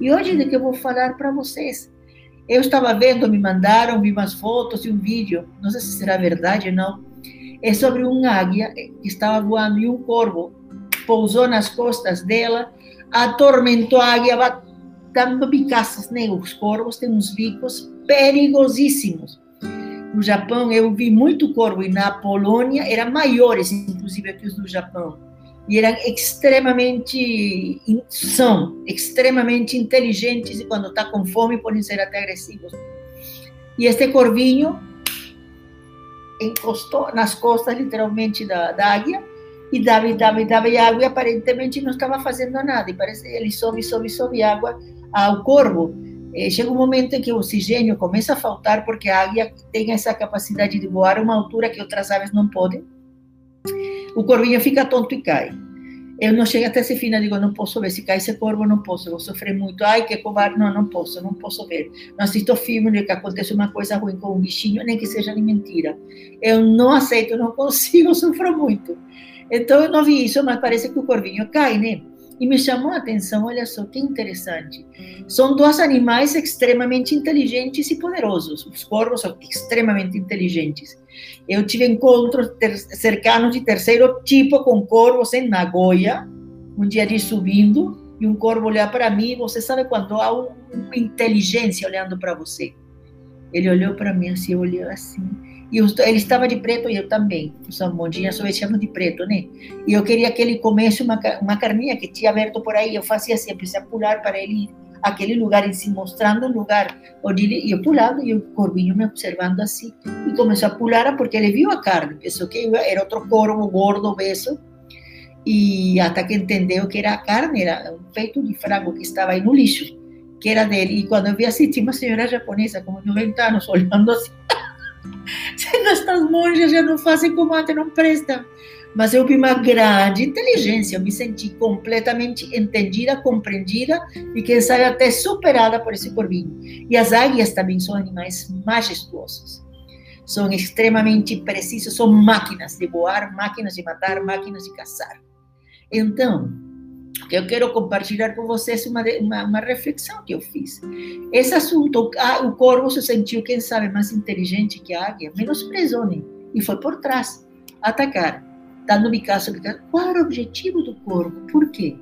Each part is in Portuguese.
E hoje de que eu vou falar para vocês. Eu estava vendo, me mandaram, vi umas fotos e um vídeo, não sei se será verdade ou não, é sobre uma águia que estava voando e um corvo pousou nas costas dela, atormentou a águia, dando bicaças, né? Os corvos têm uns bicos perigosíssimos. No Japão, eu vi muito corvo e na Polônia eram maiores, inclusive, que os do Japão. E eram extremamente, são extremamente inteligentes e quando está com fome podem ser até agressivos. E este corvinho encostou nas costas, literalmente, da, da águia e dava, e dava, e dava e aparentemente não estava fazendo nada. E parece ele sobe, sobe, sobe água ao corvo. Eh, chega um momento em que o oxigênio começa a faltar porque a águia tem essa capacidade de voar a uma altura que outras aves não podem. O corvinho fica tonto e cai. Eu não chego até esse fim, eu digo, não posso ver, se cai esse corvo, não posso, vou sofrer muito, ai, que covarde, não, não posso, não posso ver. Não assisto filme que acontece uma coisa ruim com um bichinho, nem que seja de mentira. Eu não aceito, não consigo, sofro muito. Então, eu não vi isso, mas parece que o corvinho cai, né? E me chamou a atenção, olha só que interessante. São dois animais extremamente inteligentes e poderosos. Os corvos são extremamente inteligentes. Eu tive encontros cercanos de terceiro tipo com corvos em Nagoya, um dia de subindo, e um corvo olhar para mim. Você sabe quando há uma inteligência olhando para você? Ele olhou para mim assim, olhou assim. E ele estava de preto e eu também. Os amondinhas só chamam de preto, né? E eu queria que ele comesse uma, uma carninha que tinha aberto por aí. Eu fazia sempre, se pular para ele ir aquele lugar em si, mostrando o lugar onde ele ia pulando e o corvinho me observando assim. E começou a pular porque ele viu a carne, pensou que era outro corvo gordo, obeso. E até que entendeu que era a carne, era um peito de frango que estava aí no lixo, que era dele. E quando eu vi assim, tinha uma senhora japonesa, como 90 anos, olhando assim. Estas monjas já não fazem como antes, não prestam. Mas eu vi uma grande inteligência, eu me senti completamente entendida, compreendida e, quem sabe, até superada por esse corvinho. E as águias também são animais majestuosos. São extremamente precisos, são máquinas de voar, máquinas de matar, máquinas de caçar. Então, eu quero compartilhar com vocês uma, uma, uma reflexão que eu fiz. Esse assunto, ah, o corvo se sentiu, quem sabe, mais inteligente que a águia, menosprezou, né? E foi por trás atacar, dando bicaço. Qual era o objetivo do corvo? Por quê?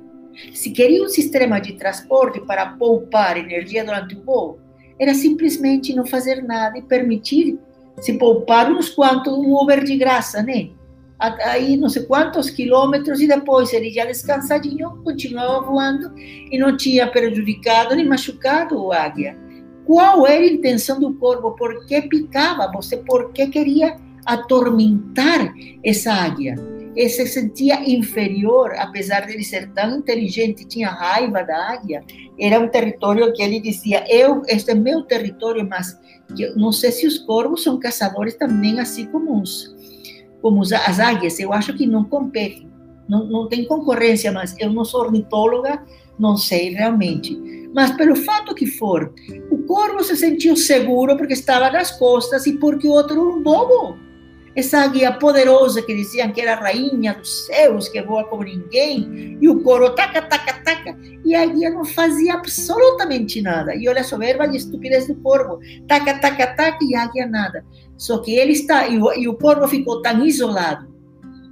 Se queria um sistema de transporte para poupar energia durante o voo, era simplesmente não fazer nada e permitir se poupar uns quantos um Uber de graça, né? Aí não sei quantos quilômetros e depois ele já descansadinho continuava voando e não tinha prejudicado nem machucado o águia. Qual era a intenção do corvo? Por que picava? Você por que queria atormentar essa águia? Ele se sentia inferior, apesar de ele ser tão inteligente, tinha raiva da águia. Era um território que ele dizia: eu, este é meu território, mas não sei se os corvos são caçadores também, assim como os como as águias, eu acho que não competem, não, não tem concorrência, mas eu não sou ornitóloga, não sei realmente. Mas pelo fato que for, o corvo se sentiu seguro porque estava nas costas e porque o outro era um bobo. Essa águia poderosa que diziam que era rainha dos céus, que voa como ninguém, e o corvo taca, taca, e a águia não fazia absolutamente nada. E olha a soberba e estupidez do corvo, taca, taca, taca, e a águia nada. Só que ele está, e o, e o corvo ficou tão isolado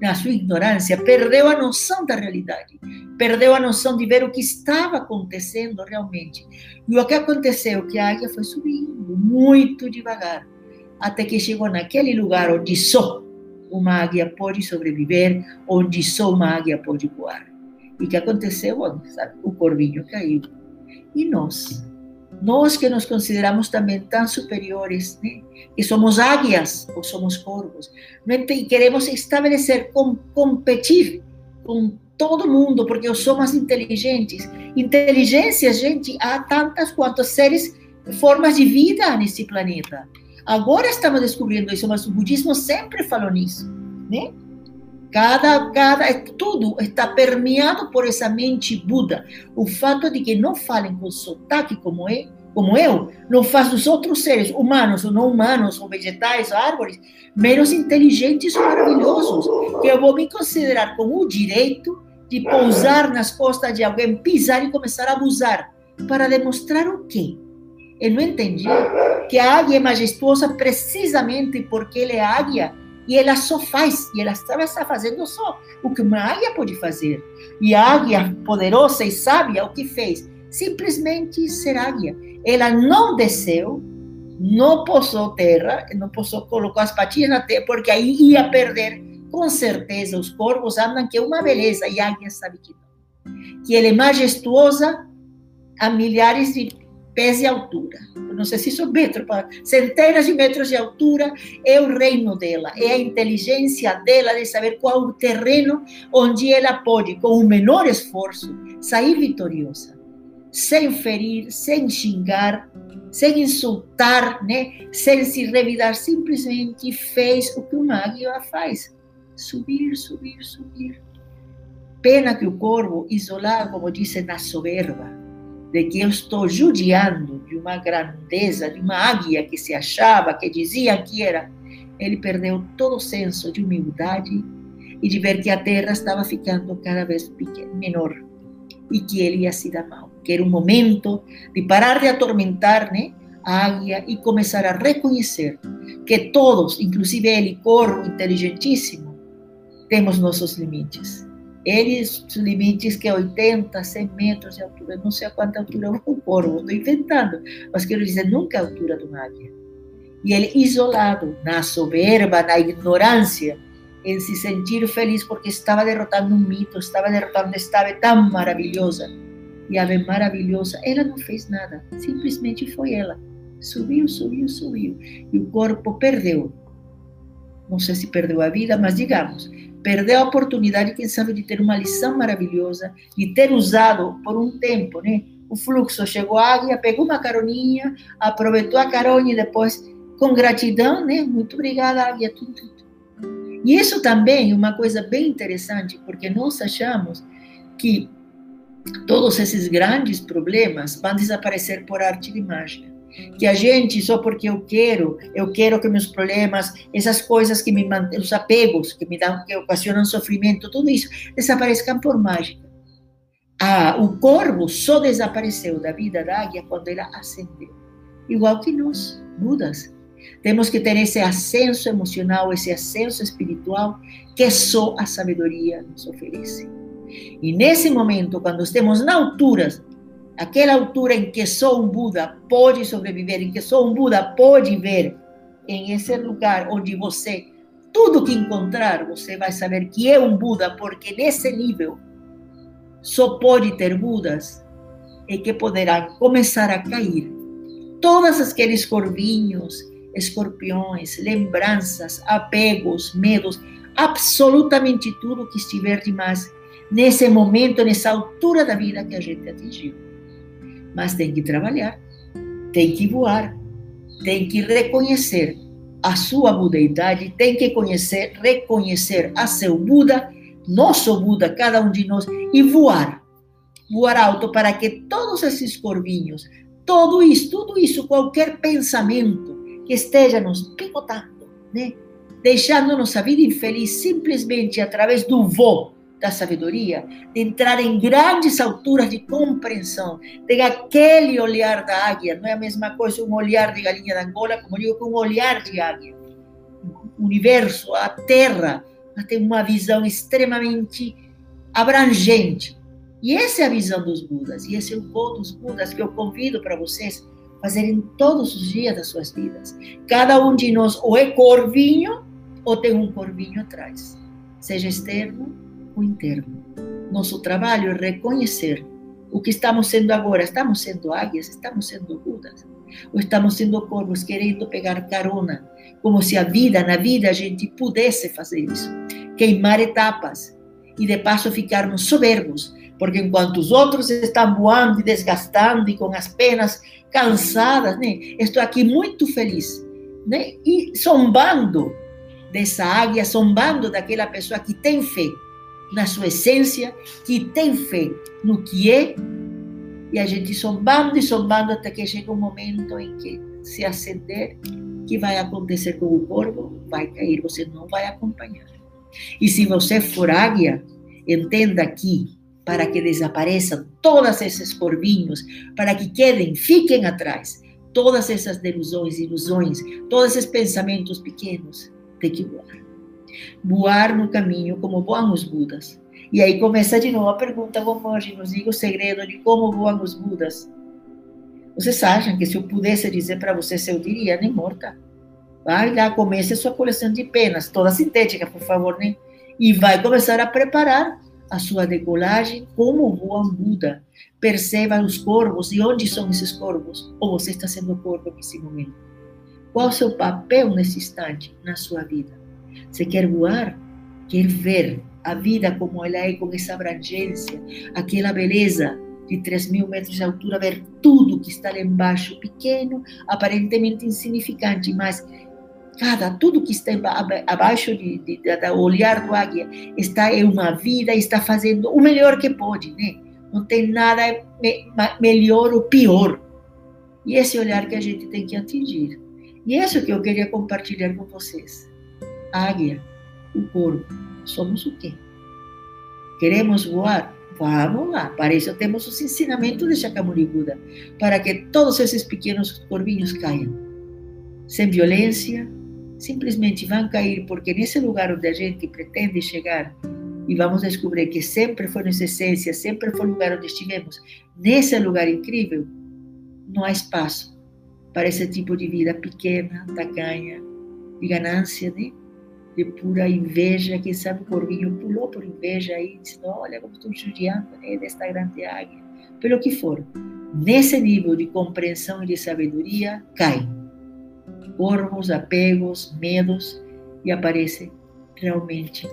na sua ignorância, perdeu a noção da realidade, perdeu a noção de ver o que estava acontecendo realmente. E o que aconteceu? Que a águia foi subindo muito devagar, até que chegou naquele lugar onde só uma águia pode sobreviver, onde só uma águia pode voar. E que aconteceu? O corvinho caiu. E nós? Nós que nos consideramos também tão superiores, né? que somos águias ou somos corvos, e queremos estabelecer, com, competir com todo mundo, porque eu sou mais inteligentes. Inteligência, gente, há tantas quantos seres, formas de vida nesse planeta. Agora estamos descobrindo isso, mas o budismo sempre falou nisso, né? Cada, cada, tudo está permeado por essa mente Buda. O fato de que não falem com sotaque como é, como eu, não faz dos outros seres, humanos ou não humanos, ou vegetais, ou árvores, menos inteligentes ou maravilhosos, que eu vou me considerar com o direito de pousar nas costas de alguém, pisar e começar a abusar Para demonstrar o quê? Ele não entendia que a águia é majestuosa precisamente porque ela é águia e ela só faz, e ela estava fazendo só o que uma águia pode fazer. E a águia poderosa e sábia, o que fez? Simplesmente ser águia. Ela não desceu, não pousou terra, não pousou, colocou as patinhas na terra, porque aí ia perder. Com certeza, os corvos andam que é uma beleza, e a águia sabe que não. Que ela é majestuosa a milhares de pés de altura. Não sei se isso metro, centenas de metros de altura, é o reino dela, é a inteligência dela de saber qual o terreno onde ela pode, com o menor esforço, sair vitoriosa, sem ferir, sem xingar, sem insultar, né? sem se revidar, simplesmente fez o que uma águia faz: subir, subir, subir. Pena que o corvo, isolado, como disse, na soberba, de que eu estou judiando de uma grandeza, de uma águia que se achava, que dizia que era. Ele perdeu todo o senso de humildade e de ver que a terra estava ficando cada vez menor e que ele ia se dar mal. Que era um momento de parar de atormentar né, a águia e começar a reconhecer que todos, inclusive ele, corvo inteligentíssimo, temos nossos limites eles, os limites que é 80, 100 metros de altura, não sei a quanta altura é um corvo, estou inventando, mas quero dizer, nunca a altura de uma águia. E ele isolado, na soberba, na ignorância, em se sentir feliz porque estava derrotando um mito, estava derrotando esta ave tão maravilhosa. E a ave maravilhosa, ela não fez nada, simplesmente foi ela. Subiu, subiu, subiu. E o corpo perdeu. Não sei se perdeu a vida, mas digamos, perdeu a oportunidade, quem sabe, de ter uma lição maravilhosa, de ter usado por um tempo, né? O fluxo chegou a águia, pegou uma caroninha, aproveitou a carona e depois, com gratidão, né? Muito obrigada, águia, tudo, tudo. E isso também é uma coisa bem interessante, porque nós achamos que todos esses grandes problemas vão desaparecer por arte de mágica que a gente, só porque eu quero, eu quero que meus problemas, essas coisas que me mantêm, os apegos que me dão, que ocasionam sofrimento, tudo isso, desapareçam por mágica. Ah, o corvo só desapareceu da vida da águia quando ela ascendeu. Igual que nós, Budas. Temos que ter esse ascenso emocional, esse ascenso espiritual que só a sabedoria nos oferece. E nesse momento, quando estamos na altura aquela altura em que só um Buda pode sobreviver, em que só um Buda pode ver, em esse lugar onde você, tudo que encontrar, você vai saber que é um Buda, porque nesse nível só pode ter Budas e que poderão começar a cair. Todos aqueles corvinhos, escorpiões, lembranças, apegos, medos, absolutamente tudo que estiver demais nesse momento, nessa altura da vida que a gente atingiu mas tem que trabalhar, tem que voar, tem que reconhecer a sua budeidade, tem que conhecer, reconhecer a seu Buda, nosso Buda, cada um de nós, e voar. Voar alto para que todos esses corvinhos, tudo isso, tudo isso, qualquer pensamento que esteja nos picotando, né? deixando nossa vida infeliz simplesmente através do voo, da sabedoria, de entrar em grandes alturas de compreensão, de aquele olhar da águia, não é a mesma coisa um olhar de galinha da Angola, como digo, que um olhar de águia. O universo, a terra, tem uma visão extremamente abrangente. E essa é a visão dos Budas, e esse é o voo dos Budas que eu convido para vocês fazerem todos os dias das suas vidas. Cada um de nós ou é corvinho ou tem um corvinho atrás, seja externo interno. Nosso trabalho é reconhecer o que estamos sendo agora. Estamos sendo águias, estamos sendo budas, ou estamos sendo corvos querendo pegar carona, como se a vida, na vida, a gente pudesse fazer isso. Queimar etapas e de passo ficarmos soberbos, porque enquanto os outros estão voando e desgastando e com as penas cansadas, né? estou aqui muito feliz, né? e zombando dessa águia, zombando daquela pessoa que tem fé na sua essência, que tem fé no que é, e a gente sombando e sombando até que chega um momento em que se acender, que vai acontecer com o corpo, vai cair, você não vai acompanhar. E se você for águia, entenda que para que desapareçam todos esses corvinhos, para que quedem, fiquem atrás todas essas delusões, ilusões, todos esses pensamentos pequenos. Tem que voar. Voar no caminho como voam os Budas. E aí começa de novo a pergunta, hoje nos diga o segredo de como voam os Budas. Vocês acham que se eu pudesse dizer para vocês, eu diria, nem morta. Vai lá, comece a sua coleção de penas, toda sintética, por favor, né? E vai começar a preparar a sua decolagem como voa um Buda. Perceba os corvos e onde são esses corvos. Ou você está sendo corvo nesse momento. Qual o seu papel nesse instante na sua vida? Você quer voar? Quer ver a vida como ela é, com essa abrangência, aquela beleza de 3 mil metros de altura, ver tudo que está lá embaixo, pequeno, aparentemente insignificante, mas cada tudo que está abaixo de, de, de, do olhar do águia está em uma vida, está fazendo o melhor que pode, né? Não tem nada me, melhor ou pior. E esse olhar que a gente tem que atingir. E é isso que eu queria compartilhar com vocês. Águia, o corpo, somos o quê? Queremos voar? Vamos lá. Para isso temos os ensinamentos de Shakyamuni Buda, para que todos esses pequenos corvinhos caiam. Sem violência, simplesmente vão cair porque nesse lugar onde a gente pretende chegar e vamos descobrir que sempre foi nossa essência, sempre foi o lugar onde estivemos, nesse lugar incrível, não há espaço para esse tipo de vida pequena, tacanha, de ganância, né? De pura inveja. Quem sabe o corvinho pulou por inveja e disse: Olha como estou judiando né, desta grande águia. Pelo que for, nesse nível de compreensão e de sabedoria, cai corvos, apegos, medos, e aparece realmente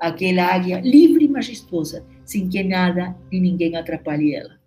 aquela águia livre e majestosa, sem que nada e ninguém atrapalhe ela.